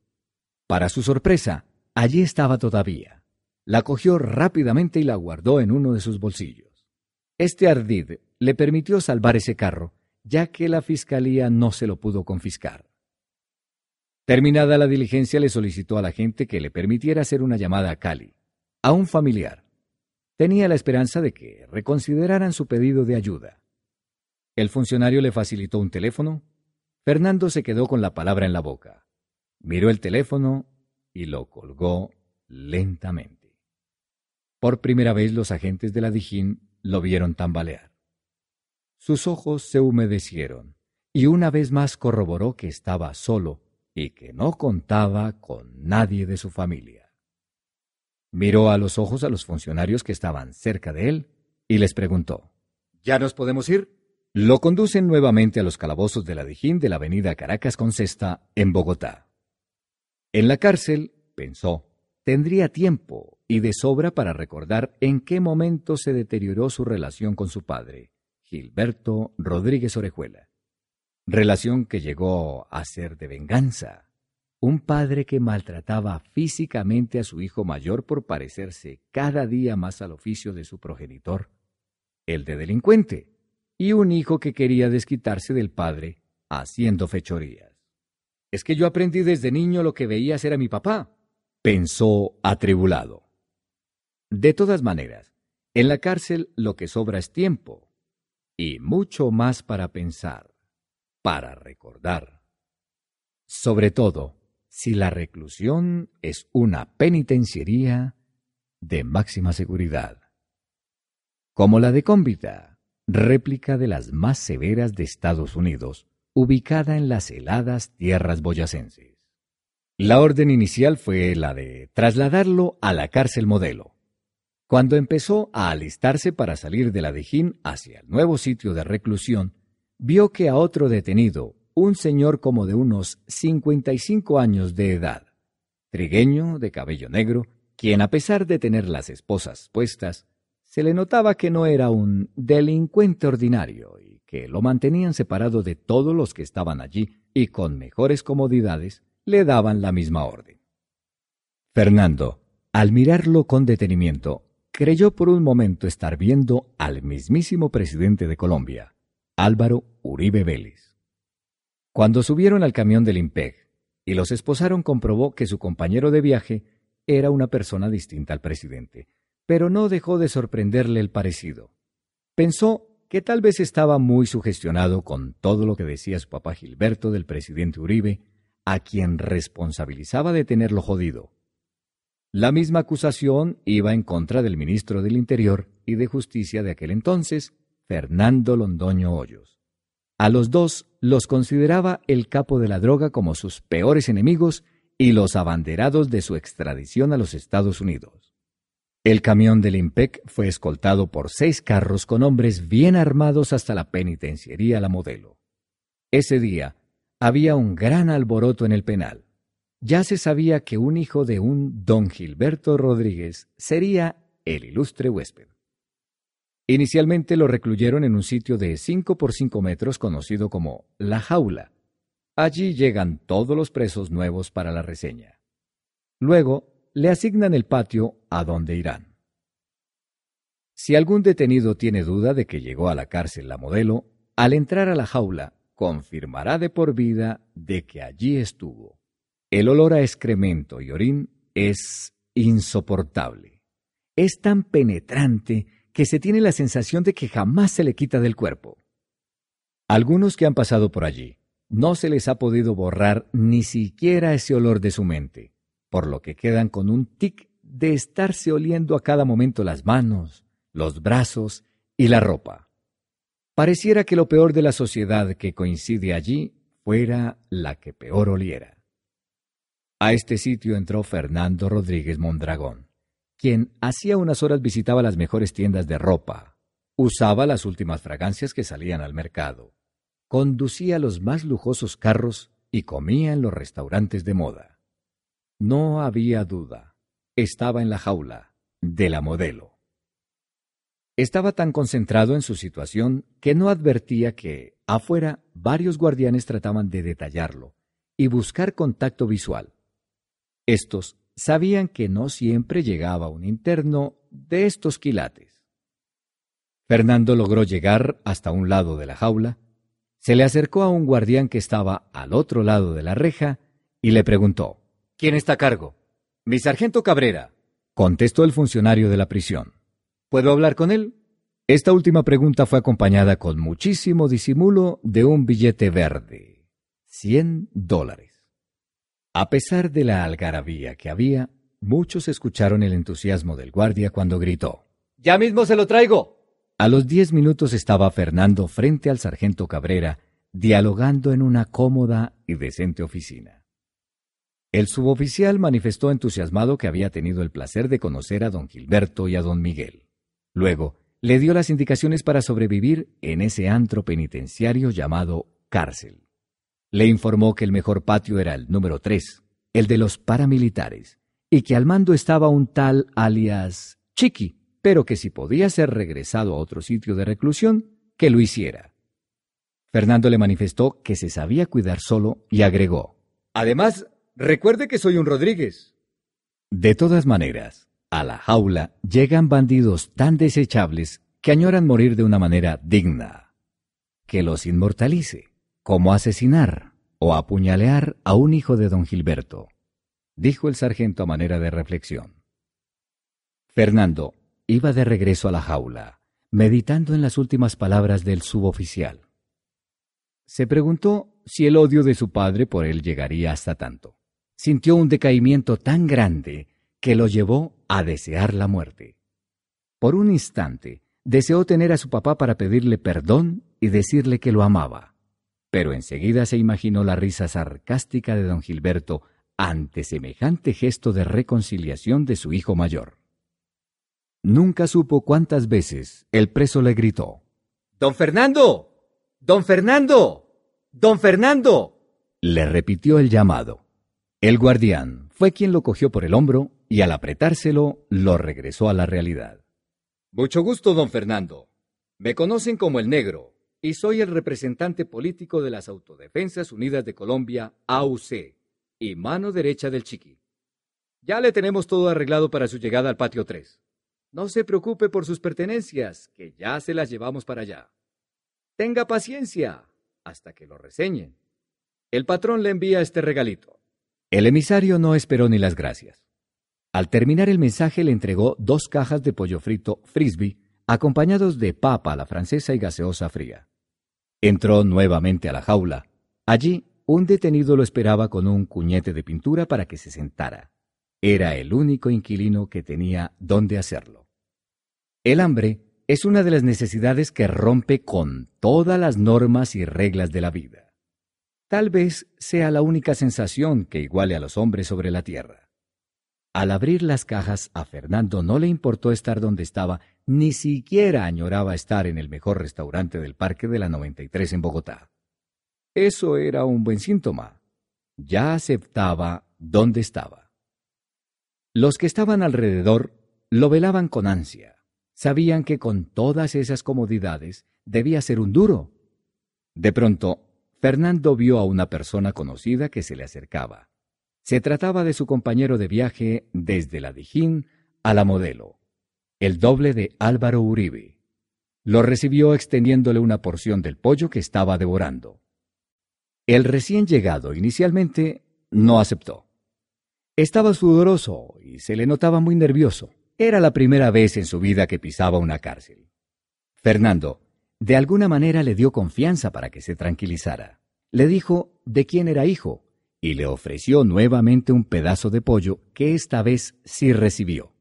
Para su sorpresa, allí estaba todavía. La cogió rápidamente y la guardó en uno de sus bolsillos. Este ardid le permitió salvar ese carro, ya que la fiscalía no se lo pudo confiscar. Terminada la diligencia, le solicitó a la gente que le permitiera hacer una llamada a Cali, a un familiar. Tenía la esperanza de que reconsideraran su pedido de ayuda. El funcionario le facilitó un teléfono. Fernando se quedó con la palabra en la boca. Miró el teléfono y lo colgó lentamente. Por primera vez los agentes de la Dijín lo vieron tambalear. Sus ojos se humedecieron y una vez más corroboró que estaba solo y que no contaba con nadie de su familia. Miró a los ojos a los funcionarios que estaban cerca de él y les preguntó, ¿Ya nos podemos ir? Lo conducen nuevamente a los calabozos de la Dijín de la avenida Caracas con Cesta, en Bogotá. En la cárcel, pensó, tendría tiempo y de sobra para recordar en qué momento se deterioró su relación con su padre, Gilberto Rodríguez Orejuela relación que llegó a ser de venganza. Un padre que maltrataba físicamente a su hijo mayor por parecerse cada día más al oficio de su progenitor, el de delincuente, y un hijo que quería desquitarse del padre haciendo fechorías. Es que yo aprendí desde niño lo que veía hacer a mi papá, pensó atribulado. De todas maneras, en la cárcel lo que sobra es tiempo, y mucho más para pensar para recordar. Sobre todo, si la reclusión es una penitenciaría de máxima seguridad. Como la de Cómbita, réplica de las más severas de Estados Unidos, ubicada en las heladas tierras boyacenses. La orden inicial fue la de trasladarlo a la cárcel modelo. Cuando empezó a alistarse para salir de la Dejín hacia el nuevo sitio de reclusión, vio que a otro detenido, un señor como de unos 55 años de edad, trigueño, de cabello negro, quien a pesar de tener las esposas puestas, se le notaba que no era un delincuente ordinario y que lo mantenían separado de todos los que estaban allí y con mejores comodidades le daban la misma orden. Fernando, al mirarlo con detenimiento, creyó por un momento estar viendo al mismísimo presidente de Colombia, Álvaro Uribe Vélez. Cuando subieron al camión del IMPEG y los esposaron, comprobó que su compañero de viaje era una persona distinta al presidente, pero no dejó de sorprenderle el parecido. Pensó que tal vez estaba muy sugestionado con todo lo que decía su papá Gilberto del presidente Uribe, a quien responsabilizaba de tenerlo jodido. La misma acusación iba en contra del ministro del Interior y de Justicia de aquel entonces, Fernando Londoño Hoyos. A los dos los consideraba el capo de la droga como sus peores enemigos y los abanderados de su extradición a los Estados Unidos. El camión del IMPEC fue escoltado por seis carros con hombres bien armados hasta la penitenciaría La Modelo. Ese día había un gran alboroto en el penal. Ya se sabía que un hijo de un don Gilberto Rodríguez sería el ilustre huésped. Inicialmente lo recluyeron en un sitio de 5 por 5 metros conocido como La Jaula. Allí llegan todos los presos nuevos para la reseña. Luego le asignan el patio a donde irán. Si algún detenido tiene duda de que llegó a la cárcel la modelo, al entrar a la jaula confirmará de por vida de que allí estuvo. El olor a excremento y orín es insoportable. Es tan penetrante que se tiene la sensación de que jamás se le quita del cuerpo. Algunos que han pasado por allí, no se les ha podido borrar ni siquiera ese olor de su mente, por lo que quedan con un tic de estarse oliendo a cada momento las manos, los brazos y la ropa. Pareciera que lo peor de la sociedad que coincide allí fuera la que peor oliera. A este sitio entró Fernando Rodríguez Mondragón quien hacía unas horas visitaba las mejores tiendas de ropa, usaba las últimas fragancias que salían al mercado, conducía los más lujosos carros y comía en los restaurantes de moda. No había duda, estaba en la jaula de la modelo. Estaba tan concentrado en su situación que no advertía que, afuera, varios guardianes trataban de detallarlo y buscar contacto visual. Estos sabían que no siempre llegaba un interno de estos quilates. Fernando logró llegar hasta un lado de la jaula, se le acercó a un guardián que estaba al otro lado de la reja y le preguntó ¿Quién está a cargo? Mi sargento Cabrera, contestó el funcionario de la prisión. ¿Puedo hablar con él? Esta última pregunta fue acompañada con muchísimo disimulo de un billete verde. Cien dólares. A pesar de la algarabía que había, muchos escucharon el entusiasmo del guardia cuando gritó Ya mismo se lo traigo. A los diez minutos estaba Fernando frente al sargento Cabrera, dialogando en una cómoda y decente oficina. El suboficial manifestó entusiasmado que había tenido el placer de conocer a don Gilberto y a don Miguel. Luego, le dio las indicaciones para sobrevivir en ese antro penitenciario llamado cárcel. Le informó que el mejor patio era el número 3, el de los paramilitares, y que al mando estaba un tal alias Chiqui, pero que si podía ser regresado a otro sitio de reclusión, que lo hiciera. Fernando le manifestó que se sabía cuidar solo y agregó, Además, recuerde que soy un Rodríguez. De todas maneras, a la jaula llegan bandidos tan desechables que añoran morir de una manera digna, que los inmortalice, como asesinar o apuñalear a un hijo de don Gilberto, dijo el sargento a manera de reflexión. Fernando iba de regreso a la jaula, meditando en las últimas palabras del suboficial. Se preguntó si el odio de su padre por él llegaría hasta tanto. Sintió un decaimiento tan grande que lo llevó a desear la muerte. Por un instante, deseó tener a su papá para pedirle perdón y decirle que lo amaba, pero enseguida se imaginó la risa sarcástica de don Gilberto ante semejante gesto de reconciliación de su hijo mayor. Nunca supo cuántas veces el preso le gritó Don Fernando. Don Fernando. Don Fernando. Le repitió el llamado. El guardián fue quien lo cogió por el hombro y al apretárselo lo regresó a la realidad. Mucho gusto, don Fernando. Me conocen como el negro y soy el representante político de las Autodefensas Unidas de Colombia, AUC, y mano derecha del Chiqui. Ya le tenemos todo arreglado para su llegada al patio 3. No se preocupe por sus pertenencias, que ya se las llevamos para allá. Tenga paciencia hasta que lo reseñen. El patrón le envía este regalito. El emisario no esperó ni las gracias. Al terminar el mensaje le entregó dos cajas de pollo frito frisbee acompañados de papa a la francesa y gaseosa fría. Entró nuevamente a la jaula. Allí un detenido lo esperaba con un cuñete de pintura para que se sentara. Era el único inquilino que tenía dónde hacerlo. El hambre es una de las necesidades que rompe con todas las normas y reglas de la vida. Tal vez sea la única sensación que iguale a los hombres sobre la tierra. Al abrir las cajas, a Fernando no le importó estar donde estaba, ni siquiera añoraba estar en el mejor restaurante del Parque de la 93 en Bogotá. Eso era un buen síntoma. Ya aceptaba dónde estaba. Los que estaban alrededor lo velaban con ansia. Sabían que con todas esas comodidades debía ser un duro. De pronto, Fernando vio a una persona conocida que se le acercaba. Se trataba de su compañero de viaje desde la Dijín a la Modelo, el doble de Álvaro Uribe. Lo recibió extendiéndole una porción del pollo que estaba devorando. El recién llegado inicialmente no aceptó. Estaba sudoroso y se le notaba muy nervioso. Era la primera vez en su vida que pisaba una cárcel. Fernando, de alguna manera le dio confianza para que se tranquilizara. Le dijo de quién era hijo y le ofreció nuevamente un pedazo de pollo que esta vez sí recibió.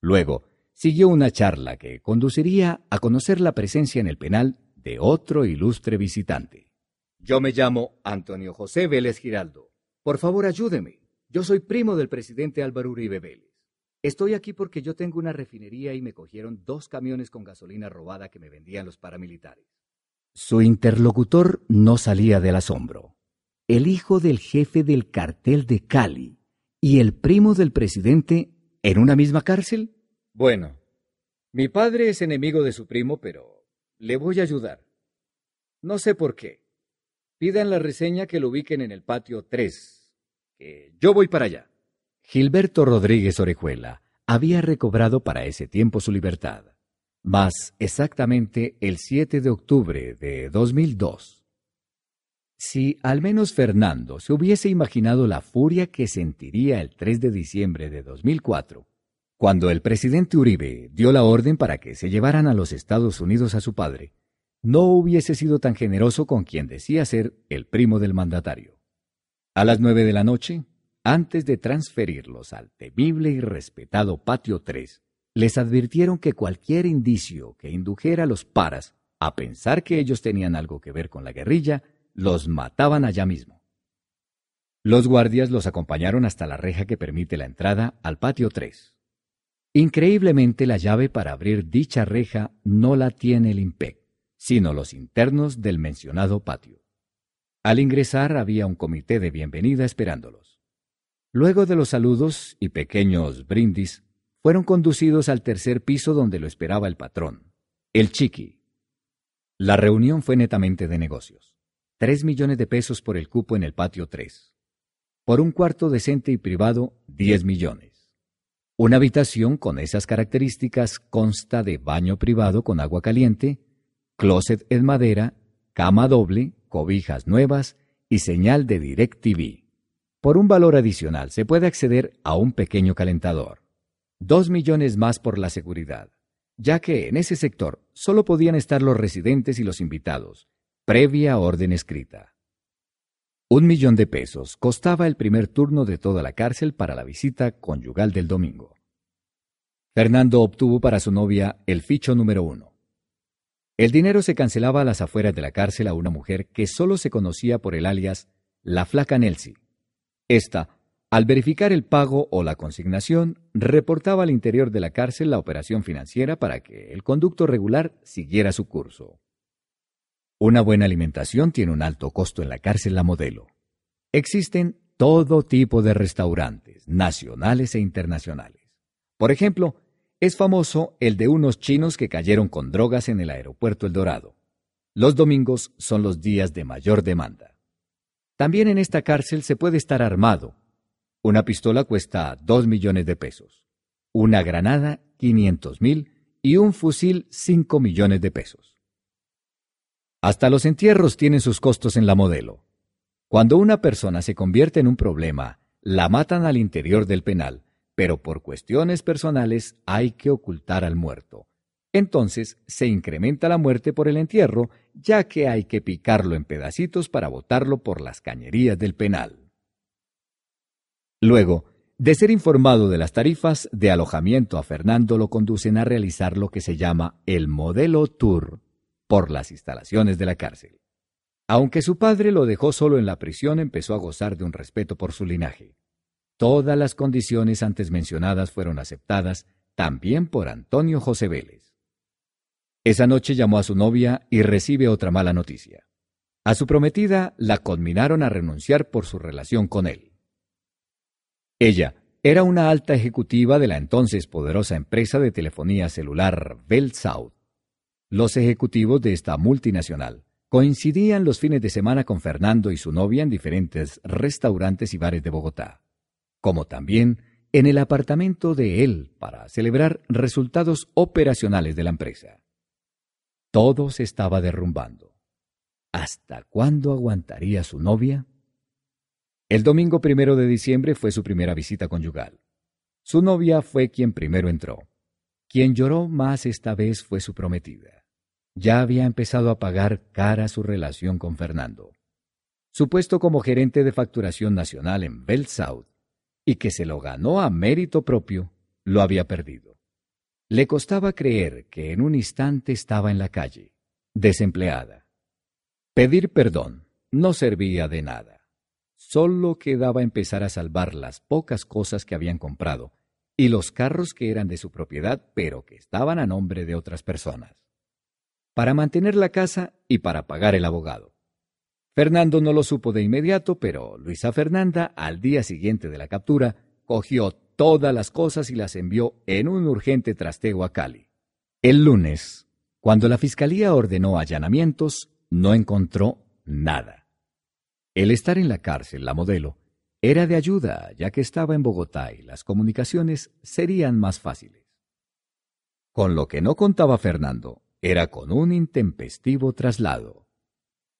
Luego, siguió una charla que conduciría a conocer la presencia en el penal de otro ilustre visitante. Yo me llamo Antonio José Vélez Giraldo. Por favor, ayúdeme. Yo soy primo del presidente Álvaro Uribe Vélez. Estoy aquí porque yo tengo una refinería y me cogieron dos camiones con gasolina robada que me vendían los paramilitares. Su interlocutor no salía del asombro el hijo del jefe del cartel de Cali y el primo del presidente en una misma cárcel? Bueno, mi padre es enemigo de su primo, pero le voy a ayudar. No sé por qué. Pidan la reseña que lo ubiquen en el patio 3, que yo voy para allá. Gilberto Rodríguez Orejuela había recobrado para ese tiempo su libertad, más exactamente el 7 de octubre de 2002. Si al menos Fernando se hubiese imaginado la furia que sentiría el 3 de diciembre de 2004, cuando el presidente Uribe dio la orden para que se llevaran a los Estados Unidos a su padre, no hubiese sido tan generoso con quien decía ser el primo del mandatario. A las nueve de la noche, antes de transferirlos al temible y respetado Patio 3, les advirtieron que cualquier indicio que indujera a los paras a pensar que ellos tenían algo que ver con la guerrilla, los mataban allá mismo. Los guardias los acompañaron hasta la reja que permite la entrada al Patio 3. Increíblemente la llave para abrir dicha reja no la tiene el IMPEC, sino los internos del mencionado patio. Al ingresar había un comité de bienvenida esperándolos. Luego de los saludos y pequeños brindis, fueron conducidos al tercer piso donde lo esperaba el patrón, el Chiqui. La reunión fue netamente de negocios. Tres millones de pesos por el cupo en el patio 3. Por un cuarto decente y privado, diez millones. Una habitación con esas características consta de baño privado con agua caliente, closet en madera, cama doble, cobijas nuevas y señal de DirecTV. Por un valor adicional se puede acceder a un pequeño calentador. Dos millones más por la seguridad, ya que en ese sector solo podían estar los residentes y los invitados, previa orden escrita. Un millón de pesos costaba el primer turno de toda la cárcel para la visita conyugal del domingo. Fernando obtuvo para su novia el ficho número uno. El dinero se cancelaba a las afueras de la cárcel a una mujer que solo se conocía por el alias La Flaca Nelsi esta, al verificar el pago o la consignación, reportaba al interior de la cárcel la operación financiera para que el conducto regular siguiera su curso. Una buena alimentación tiene un alto costo en la cárcel La Modelo. Existen todo tipo de restaurantes, nacionales e internacionales. Por ejemplo, es famoso el de unos chinos que cayeron con drogas en el aeropuerto El Dorado. Los domingos son los días de mayor demanda. También en esta cárcel se puede estar armado. Una pistola cuesta dos millones de pesos, una granada quinientos mil y un fusil cinco millones de pesos. Hasta los entierros tienen sus costos en la modelo. Cuando una persona se convierte en un problema, la matan al interior del penal, pero por cuestiones personales hay que ocultar al muerto. Entonces se incrementa la muerte por el entierro, ya que hay que picarlo en pedacitos para botarlo por las cañerías del penal. Luego, de ser informado de las tarifas de alojamiento a Fernando lo conducen a realizar lo que se llama el modelo tour por las instalaciones de la cárcel. Aunque su padre lo dejó solo en la prisión, empezó a gozar de un respeto por su linaje. Todas las condiciones antes mencionadas fueron aceptadas también por Antonio José Vélez. Esa noche llamó a su novia y recibe otra mala noticia. A su prometida la conminaron a renunciar por su relación con él. Ella era una alta ejecutiva de la entonces poderosa empresa de telefonía celular Bell South. Los ejecutivos de esta multinacional coincidían los fines de semana con Fernando y su novia en diferentes restaurantes y bares de Bogotá, como también en el apartamento de él para celebrar resultados operacionales de la empresa. Todo se estaba derrumbando. ¿Hasta cuándo aguantaría su novia? El domingo primero de diciembre fue su primera visita conyugal. Su novia fue quien primero entró. Quien lloró más esta vez fue su prometida. Ya había empezado a pagar cara su relación con Fernando. Su puesto como gerente de facturación nacional en Bell South, y que se lo ganó a mérito propio, lo había perdido. Le costaba creer que en un instante estaba en la calle, desempleada. Pedir perdón no servía de nada. Solo quedaba empezar a salvar las pocas cosas que habían comprado y los carros que eran de su propiedad pero que estaban a nombre de otras personas. Para mantener la casa y para pagar el abogado. Fernando no lo supo de inmediato, pero Luisa Fernanda, al día siguiente de la captura, cogió todas las cosas y las envió en un urgente trasteo a Cali. El lunes, cuando la fiscalía ordenó allanamientos, no encontró nada. El estar en la cárcel, la modelo, era de ayuda ya que estaba en Bogotá y las comunicaciones serían más fáciles. Con lo que no contaba Fernando era con un intempestivo traslado.